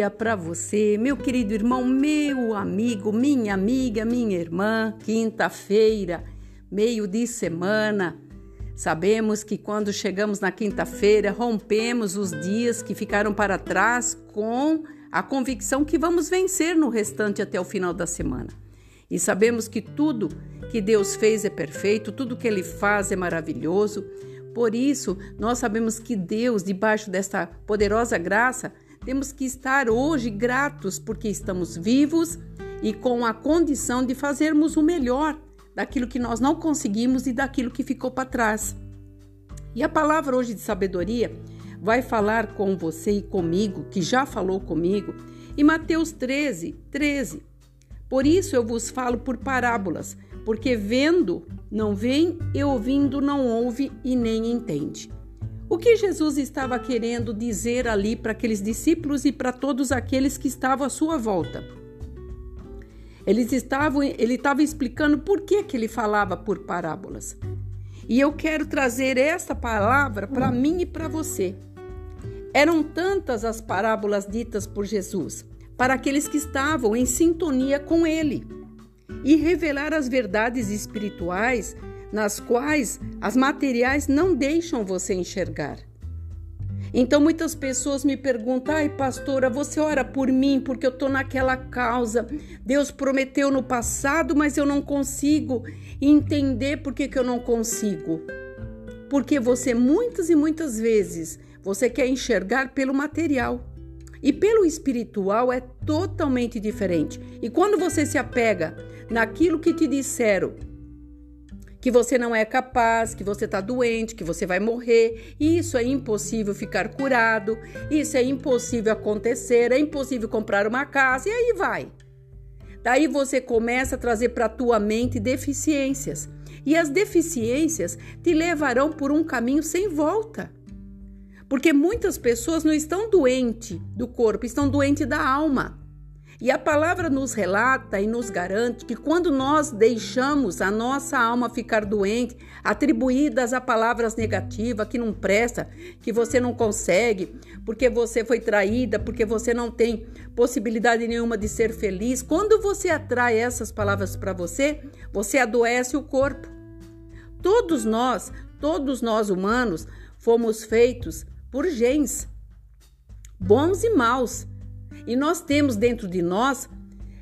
dia para você, meu querido irmão, meu amigo, minha amiga, minha irmã. Quinta-feira, meio de semana. Sabemos que quando chegamos na quinta-feira, rompemos os dias que ficaram para trás com a convicção que vamos vencer no restante até o final da semana. E sabemos que tudo que Deus fez é perfeito, tudo que Ele faz é maravilhoso. Por isso, nós sabemos que Deus, debaixo desta poderosa graça, temos que estar hoje gratos porque estamos vivos e com a condição de fazermos o melhor daquilo que nós não conseguimos e daquilo que ficou para trás. E a palavra hoje de sabedoria vai falar com você e comigo, que já falou comigo, em Mateus 13, 13. Por isso eu vos falo por parábolas, porque vendo não vem e ouvindo não ouve e nem entende. O que Jesus estava querendo dizer ali para aqueles discípulos e para todos aqueles que estavam à sua volta? Eles estavam, ele estava explicando por que, que ele falava por parábolas. E eu quero trazer esta palavra para mim e para você. Eram tantas as parábolas ditas por Jesus para aqueles que estavam em sintonia com ele e revelar as verdades espirituais nas quais as materiais não deixam você enxergar. Então muitas pessoas me perguntam: "Ai, pastora, você ora por mim porque eu estou naquela causa. Deus prometeu no passado, mas eu não consigo entender por que, que eu não consigo." Porque você muitas e muitas vezes você quer enxergar pelo material. E pelo espiritual é totalmente diferente. E quando você se apega naquilo que te disseram, que você não é capaz, que você está doente, que você vai morrer, isso é impossível ficar curado, isso é impossível acontecer, é impossível comprar uma casa e aí vai. Daí você começa a trazer para a tua mente deficiências. E as deficiências te levarão por um caminho sem volta. Porque muitas pessoas não estão doentes do corpo, estão doentes da alma. E a palavra nos relata e nos garante que quando nós deixamos a nossa alma ficar doente, atribuídas a palavras negativas que não presta, que você não consegue, porque você foi traída, porque você não tem possibilidade nenhuma de ser feliz, quando você atrai essas palavras para você, você adoece o corpo. Todos nós, todos nós humanos, fomos feitos por genes, bons e maus. E nós temos dentro de nós,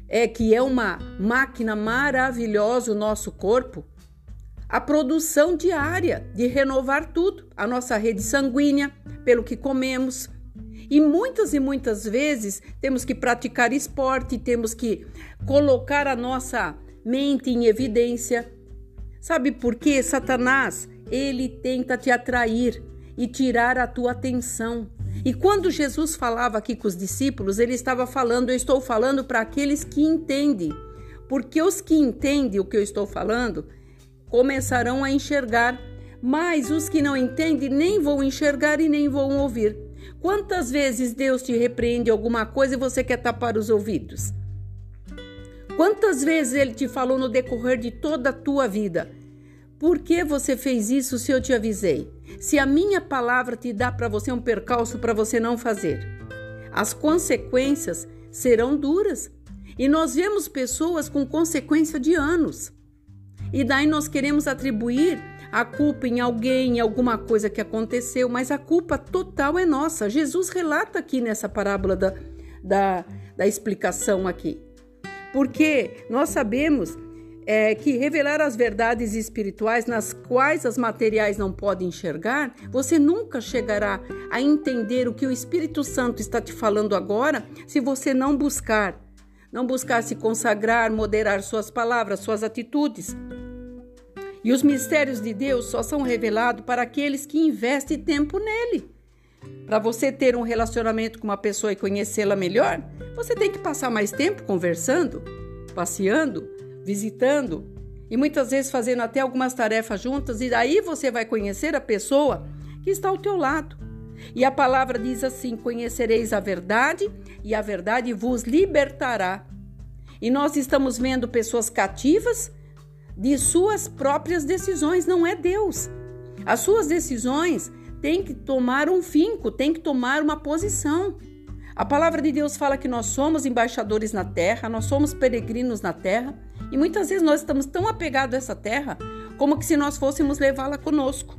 é que é uma máquina maravilhosa o nosso corpo, a produção diária de renovar tudo, a nossa rede sanguínea, pelo que comemos. E muitas e muitas vezes temos que praticar esporte, temos que colocar a nossa mente em evidência. Sabe por quê? Satanás, ele tenta te atrair e tirar a tua atenção. E quando Jesus falava aqui com os discípulos, ele estava falando, eu estou falando para aqueles que entendem. Porque os que entendem o que eu estou falando começarão a enxergar, mas os que não entendem nem vão enxergar e nem vão ouvir. Quantas vezes Deus te repreende alguma coisa e você quer tapar os ouvidos? Quantas vezes ele te falou no decorrer de toda a tua vida? Por que você fez isso se eu te avisei? Se a minha palavra te dá para você um percalço para você não fazer, as consequências serão duras. E nós vemos pessoas com consequência de anos. E daí nós queremos atribuir a culpa em alguém, em alguma coisa que aconteceu, mas a culpa total é nossa. Jesus relata aqui nessa parábola da, da, da explicação aqui. Porque nós sabemos é, que revelar as verdades espirituais nas quais as materiais não podem enxergar, você nunca chegará a entender o que o Espírito Santo está te falando agora se você não buscar. Não buscar se consagrar, moderar suas palavras, suas atitudes. E os mistérios de Deus só são revelados para aqueles que investem tempo nele. Para você ter um relacionamento com uma pessoa e conhecê-la melhor, você tem que passar mais tempo conversando, passeando, visitando e muitas vezes fazendo até algumas tarefas juntas, e daí você vai conhecer a pessoa que está ao teu lado. E a palavra diz assim: Conhecereis a verdade, e a verdade vos libertará. E nós estamos vendo pessoas cativas de suas próprias decisões, não é Deus. As suas decisões têm que tomar um finco, têm que tomar uma posição. A palavra de Deus fala que nós somos embaixadores na terra, nós somos peregrinos na terra, e muitas vezes nós estamos tão apegados a essa terra como que se nós fôssemos levá-la conosco.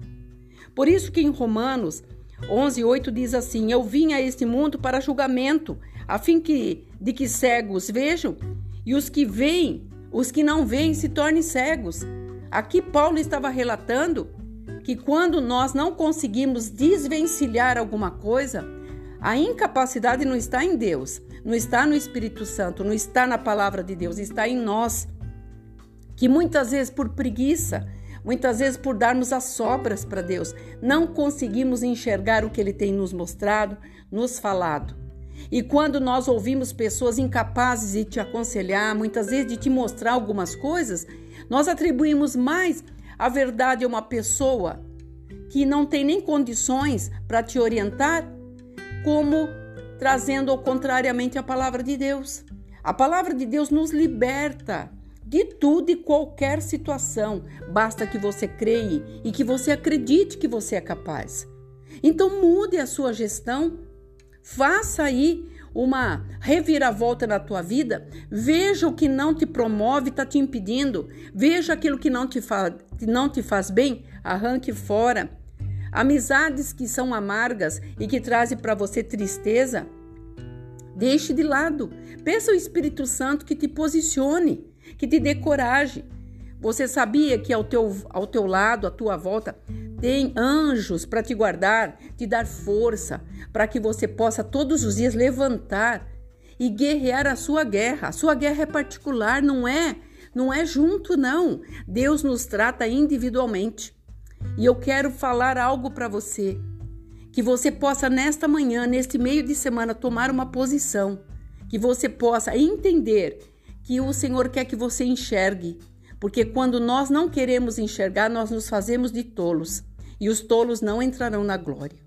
Por isso que em Romanos 11:8 diz assim: Eu vim a este mundo para julgamento, a fim que de que cegos vejam e os que veem, os que não veem se tornem cegos. Aqui Paulo estava relatando que quando nós não conseguimos desvencilhar alguma coisa, a incapacidade não está em Deus, não está no Espírito Santo, não está na palavra de Deus, está em nós. Que muitas vezes por preguiça, muitas vezes por darmos as sobras para Deus, não conseguimos enxergar o que Ele tem nos mostrado, nos falado. E quando nós ouvimos pessoas incapazes de te aconselhar, muitas vezes de te mostrar algumas coisas, nós atribuímos mais a verdade a uma pessoa que não tem nem condições para te orientar como trazendo contrariamente a palavra de Deus. A palavra de Deus nos liberta de tudo e qualquer situação. Basta que você creia e que você acredite que você é capaz. Então mude a sua gestão, faça aí uma reviravolta na tua vida, veja o que não te promove, está te impedindo, veja aquilo que não te, não te faz bem, arranque fora. Amizades que são amargas e que trazem para você tristeza, deixe de lado. Peça ao Espírito Santo que te posicione, que te dê coragem. Você sabia que ao teu, ao teu lado, à tua volta, tem anjos para te guardar, te dar força, para que você possa todos os dias levantar e guerrear a sua guerra. A sua guerra é particular, não é? Não é junto, não. Deus nos trata individualmente. E eu quero falar algo para você, que você possa nesta manhã, neste meio de semana, tomar uma posição, que você possa entender que o Senhor quer que você enxergue, porque quando nós não queremos enxergar, nós nos fazemos de tolos, e os tolos não entrarão na glória.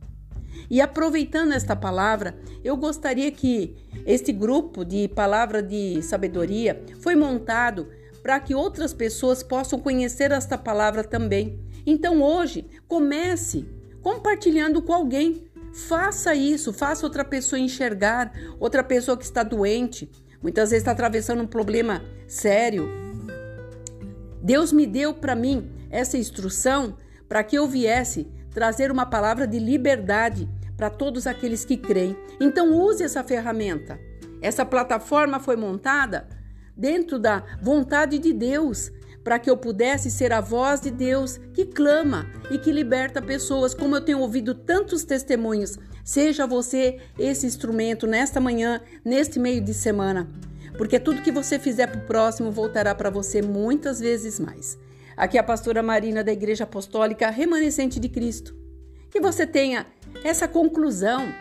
E aproveitando esta palavra, eu gostaria que este grupo de palavra de sabedoria foi montado para que outras pessoas possam conhecer esta palavra também então hoje, comece compartilhando com alguém. Faça isso, faça outra pessoa enxergar, outra pessoa que está doente, muitas vezes está atravessando um problema sério. Deus me deu para mim essa instrução para que eu viesse trazer uma palavra de liberdade para todos aqueles que creem. Então use essa ferramenta. Essa plataforma foi montada dentro da vontade de Deus para que eu pudesse ser a voz de Deus que clama e que liberta pessoas, como eu tenho ouvido tantos testemunhos. Seja você esse instrumento nesta manhã, neste meio de semana, porque tudo que você fizer para o próximo voltará para você muitas vezes mais. Aqui é a pastora Marina da Igreja Apostólica Remanescente de Cristo. Que você tenha essa conclusão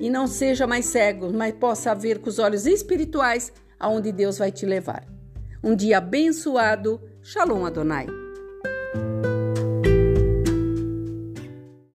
e não seja mais cego, mas possa ver com os olhos espirituais aonde Deus vai te levar. Um dia abençoado. Shalom Adonai.